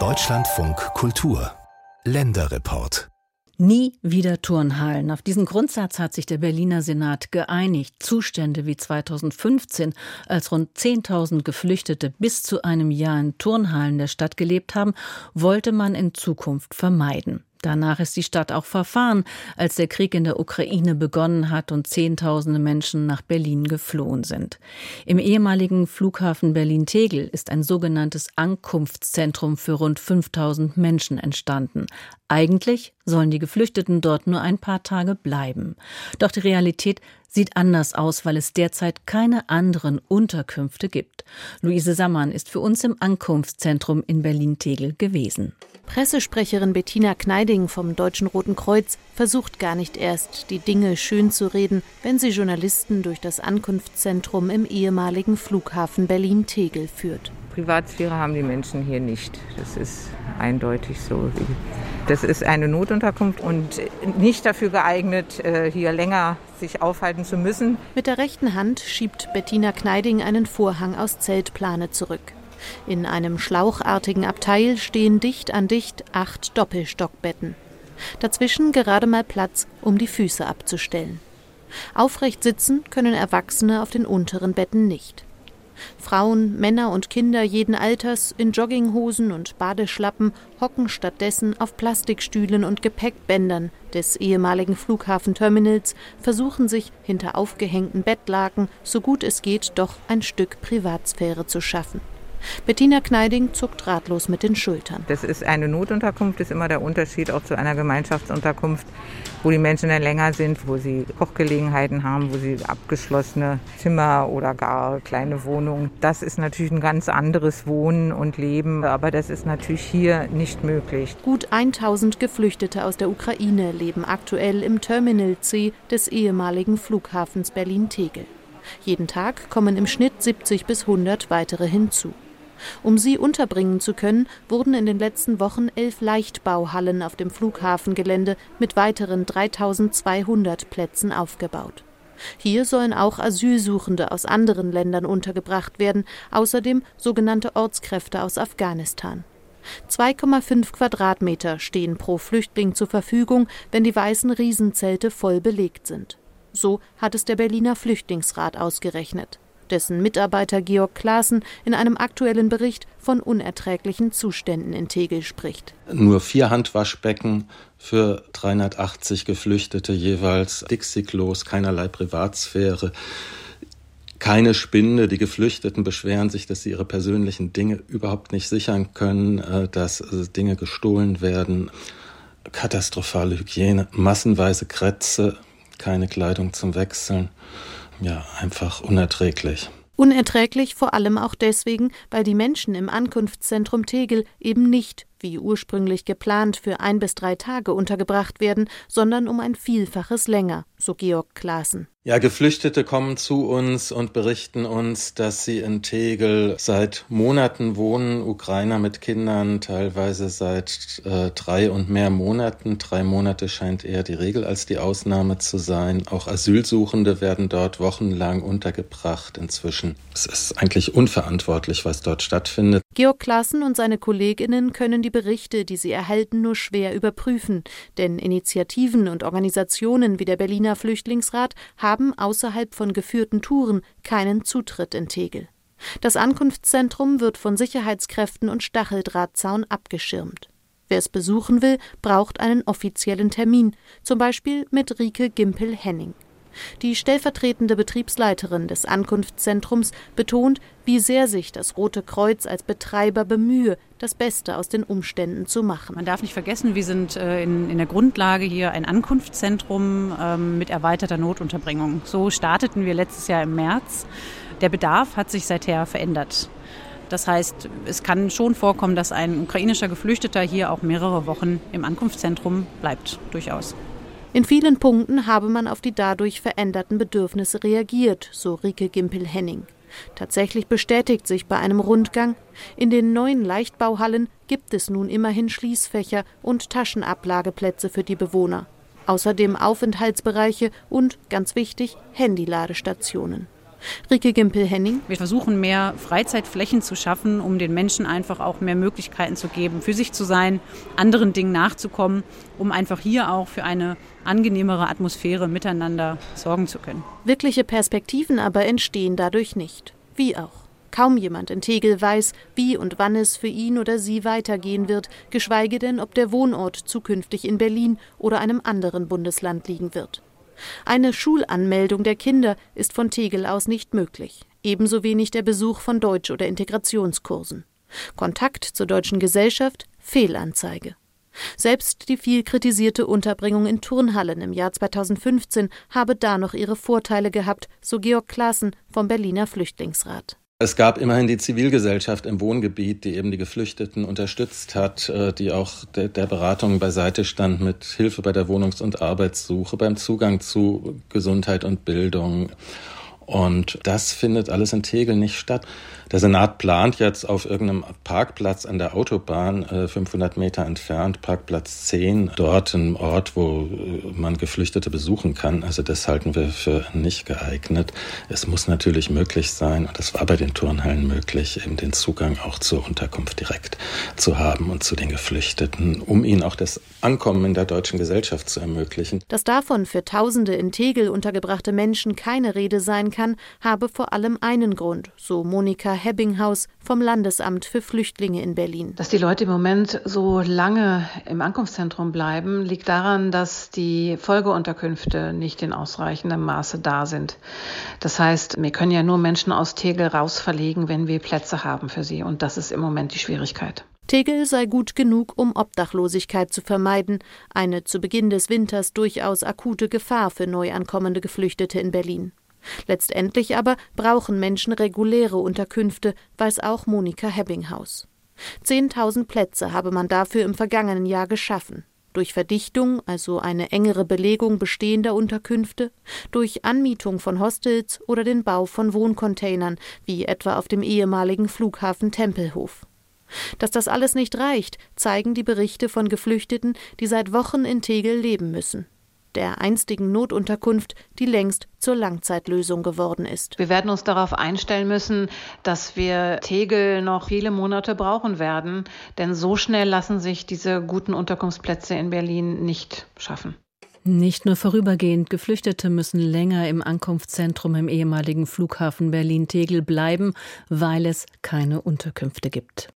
Deutschlandfunk Kultur Länderreport Nie wieder Turnhallen. Auf diesen Grundsatz hat sich der Berliner Senat geeinigt. Zustände wie 2015, als rund 10.000 Geflüchtete bis zu einem Jahr in Turnhallen der Stadt gelebt haben, wollte man in Zukunft vermeiden. Danach ist die Stadt auch verfahren, als der Krieg in der Ukraine begonnen hat und Zehntausende Menschen nach Berlin geflohen sind. Im ehemaligen Flughafen Berlin-Tegel ist ein sogenanntes Ankunftszentrum für rund 5000 Menschen entstanden. Eigentlich sollen die Geflüchteten dort nur ein paar Tage bleiben. Doch die Realität sieht anders aus, weil es derzeit keine anderen Unterkünfte gibt. Luise Sammann ist für uns im Ankunftszentrum in Berlin-Tegel gewesen. Pressesprecherin Bettina Kneiding vom Deutschen Roten Kreuz versucht gar nicht erst, die Dinge schön zu reden, wenn sie Journalisten durch das Ankunftszentrum im ehemaligen Flughafen Berlin-Tegel führt. Privatsphäre haben die Menschen hier nicht. Das ist eindeutig so. Das ist eine Notunterkunft und nicht dafür geeignet, äh, hier länger sich aufhalten zu müssen. Mit der rechten Hand schiebt Bettina Kneiding einen Vorhang aus Zeltplane zurück. In einem schlauchartigen Abteil stehen dicht an dicht acht Doppelstockbetten. Dazwischen gerade mal Platz, um die Füße abzustellen. Aufrecht sitzen können Erwachsene auf den unteren Betten nicht. Frauen, Männer und Kinder jeden Alters in Jogginghosen und Badeschlappen hocken stattdessen auf Plastikstühlen und Gepäckbändern des ehemaligen Flughafenterminals, versuchen sich hinter aufgehängten Bettlaken, so gut es geht, doch ein Stück Privatsphäre zu schaffen. Bettina Kneiding zuckt ratlos mit den Schultern. Das ist eine Notunterkunft, das ist immer der Unterschied auch zu einer Gemeinschaftsunterkunft, wo die Menschen dann länger sind, wo sie Kochgelegenheiten haben, wo sie abgeschlossene Zimmer oder gar kleine Wohnungen. Das ist natürlich ein ganz anderes Wohnen und Leben, aber das ist natürlich hier nicht möglich. Gut 1000 Geflüchtete aus der Ukraine leben aktuell im Terminal C des ehemaligen Flughafens Berlin-Tegel. Jeden Tag kommen im Schnitt 70 bis 100 weitere hinzu. Um sie unterbringen zu können, wurden in den letzten Wochen elf Leichtbauhallen auf dem Flughafengelände mit weiteren 3200 Plätzen aufgebaut. Hier sollen auch Asylsuchende aus anderen Ländern untergebracht werden, außerdem sogenannte Ortskräfte aus Afghanistan. 2,5 Quadratmeter stehen pro Flüchtling zur Verfügung, wenn die weißen Riesenzelte voll belegt sind. So hat es der Berliner Flüchtlingsrat ausgerechnet dessen Mitarbeiter Georg Klaassen in einem aktuellen Bericht von unerträglichen Zuständen in Tegel spricht. Nur vier Handwaschbecken für 380 Geflüchtete jeweils, Dixie-Klos, keinerlei Privatsphäre. Keine Spinde. Die Geflüchteten beschweren sich, dass sie ihre persönlichen Dinge überhaupt nicht sichern können, äh, dass äh, Dinge gestohlen werden. Katastrophale Hygiene, massenweise Krätze, keine Kleidung zum Wechseln ja, einfach unerträglich. Unerträglich vor allem auch deswegen, weil die Menschen im Ankunftszentrum Tegel eben nicht wie ursprünglich geplant, für ein bis drei Tage untergebracht werden, sondern um ein Vielfaches länger, so Georg Klaassen. Ja, Geflüchtete kommen zu uns und berichten uns, dass sie in Tegel seit Monaten wohnen, Ukrainer mit Kindern, teilweise seit äh, drei und mehr Monaten. Drei Monate scheint eher die Regel als die Ausnahme zu sein. Auch Asylsuchende werden dort wochenlang untergebracht inzwischen. Es ist eigentlich unverantwortlich, was dort stattfindet. Georg Klaassen und seine Kolleginnen können die Berichte, die sie erhalten, nur schwer überprüfen, denn Initiativen und Organisationen wie der Berliner Flüchtlingsrat haben außerhalb von geführten Touren keinen Zutritt in Tegel. Das Ankunftszentrum wird von Sicherheitskräften und Stacheldrahtzaun abgeschirmt. Wer es besuchen will, braucht einen offiziellen Termin, zum Beispiel mit Rike Gimpel-Henning. Die stellvertretende Betriebsleiterin des Ankunftszentrums betont, wie sehr sich das Rote Kreuz als Betreiber bemühe, das Beste aus den Umständen zu machen. Man darf nicht vergessen, wir sind äh, in, in der Grundlage hier ein Ankunftszentrum ähm, mit erweiterter Notunterbringung. So starteten wir letztes Jahr im März. Der Bedarf hat sich seither verändert. Das heißt, es kann schon vorkommen, dass ein ukrainischer Geflüchteter hier auch mehrere Wochen im Ankunftszentrum bleibt, durchaus. In vielen Punkten habe man auf die dadurch veränderten Bedürfnisse reagiert, so Rike Gimpel-Henning. Tatsächlich bestätigt sich bei einem Rundgang, in den neuen Leichtbauhallen gibt es nun immerhin Schließfächer und Taschenablageplätze für die Bewohner. Außerdem Aufenthaltsbereiche und, ganz wichtig, Handyladestationen. Rike Gimpel-Henning. Wir versuchen mehr Freizeitflächen zu schaffen, um den Menschen einfach auch mehr Möglichkeiten zu geben, für sich zu sein, anderen Dingen nachzukommen, um einfach hier auch für eine angenehmere Atmosphäre miteinander sorgen zu können. Wirkliche Perspektiven aber entstehen dadurch nicht. Wie auch. Kaum jemand in Tegel weiß, wie und wann es für ihn oder sie weitergehen wird, geschweige denn, ob der Wohnort zukünftig in Berlin oder einem anderen Bundesland liegen wird. Eine Schulanmeldung der Kinder ist von Tegel aus nicht möglich, ebenso wenig der Besuch von Deutsch- oder Integrationskursen. Kontakt zur deutschen Gesellschaft Fehlanzeige. Selbst die viel kritisierte Unterbringung in Turnhallen im Jahr 2015 habe da noch ihre Vorteile gehabt, so Georg Klaassen vom Berliner Flüchtlingsrat. Es gab immerhin die Zivilgesellschaft im Wohngebiet, die eben die Geflüchteten unterstützt hat, äh, die auch der, der Beratung beiseite stand mit Hilfe bei der Wohnungs- und Arbeitssuche, beim Zugang zu Gesundheit und Bildung. Und das findet alles in Tegel nicht statt. Der Senat plant jetzt auf irgendeinem Parkplatz an der Autobahn, 500 äh, Meter entfernt, Parkplatz 10, dort ein Ort, wo äh, man Geflüchtete besuchen kann. Also das halten wir für nicht geeignet. Es muss natürlich möglich sein, und das war bei den Turnhallen möglich, eben den Zugang auch zur Unterkunft direkt zu haben und zu den Geflüchteten, um ihnen auch das Ankommen in der deutschen Gesellschaft zu ermöglichen. Dass davon für Tausende in Tegel untergebrachte Menschen keine Rede sein kann, habe vor allem einen Grund, so Monika Hebbinghaus vom Landesamt für Flüchtlinge in Berlin. Dass die Leute im Moment so lange im Ankunftszentrum bleiben, liegt daran, dass die Folgeunterkünfte nicht in ausreichendem Maße da sind. Das heißt, wir können ja nur Menschen aus Tegel rausverlegen, wenn wir Plätze haben für sie. Und das ist im Moment die Schwierigkeit. Tegel sei gut genug, um Obdachlosigkeit zu vermeiden, eine zu Beginn des Winters durchaus akute Gefahr für neu ankommende Geflüchtete in Berlin. Letztendlich aber brauchen Menschen reguläre Unterkünfte, weiß auch Monika Hebbinghaus. Zehntausend Plätze habe man dafür im vergangenen Jahr geschaffen. Durch Verdichtung, also eine engere Belegung bestehender Unterkünfte, durch Anmietung von Hostels oder den Bau von Wohncontainern, wie etwa auf dem ehemaligen Flughafen Tempelhof. Dass das alles nicht reicht, zeigen die Berichte von Geflüchteten, die seit Wochen in Tegel leben müssen der einstigen Notunterkunft, die längst zur Langzeitlösung geworden ist. Wir werden uns darauf einstellen müssen, dass wir Tegel noch viele Monate brauchen werden, denn so schnell lassen sich diese guten Unterkunftsplätze in Berlin nicht schaffen. Nicht nur vorübergehend, Geflüchtete müssen länger im Ankunftszentrum im ehemaligen Flughafen Berlin-Tegel bleiben, weil es keine Unterkünfte gibt.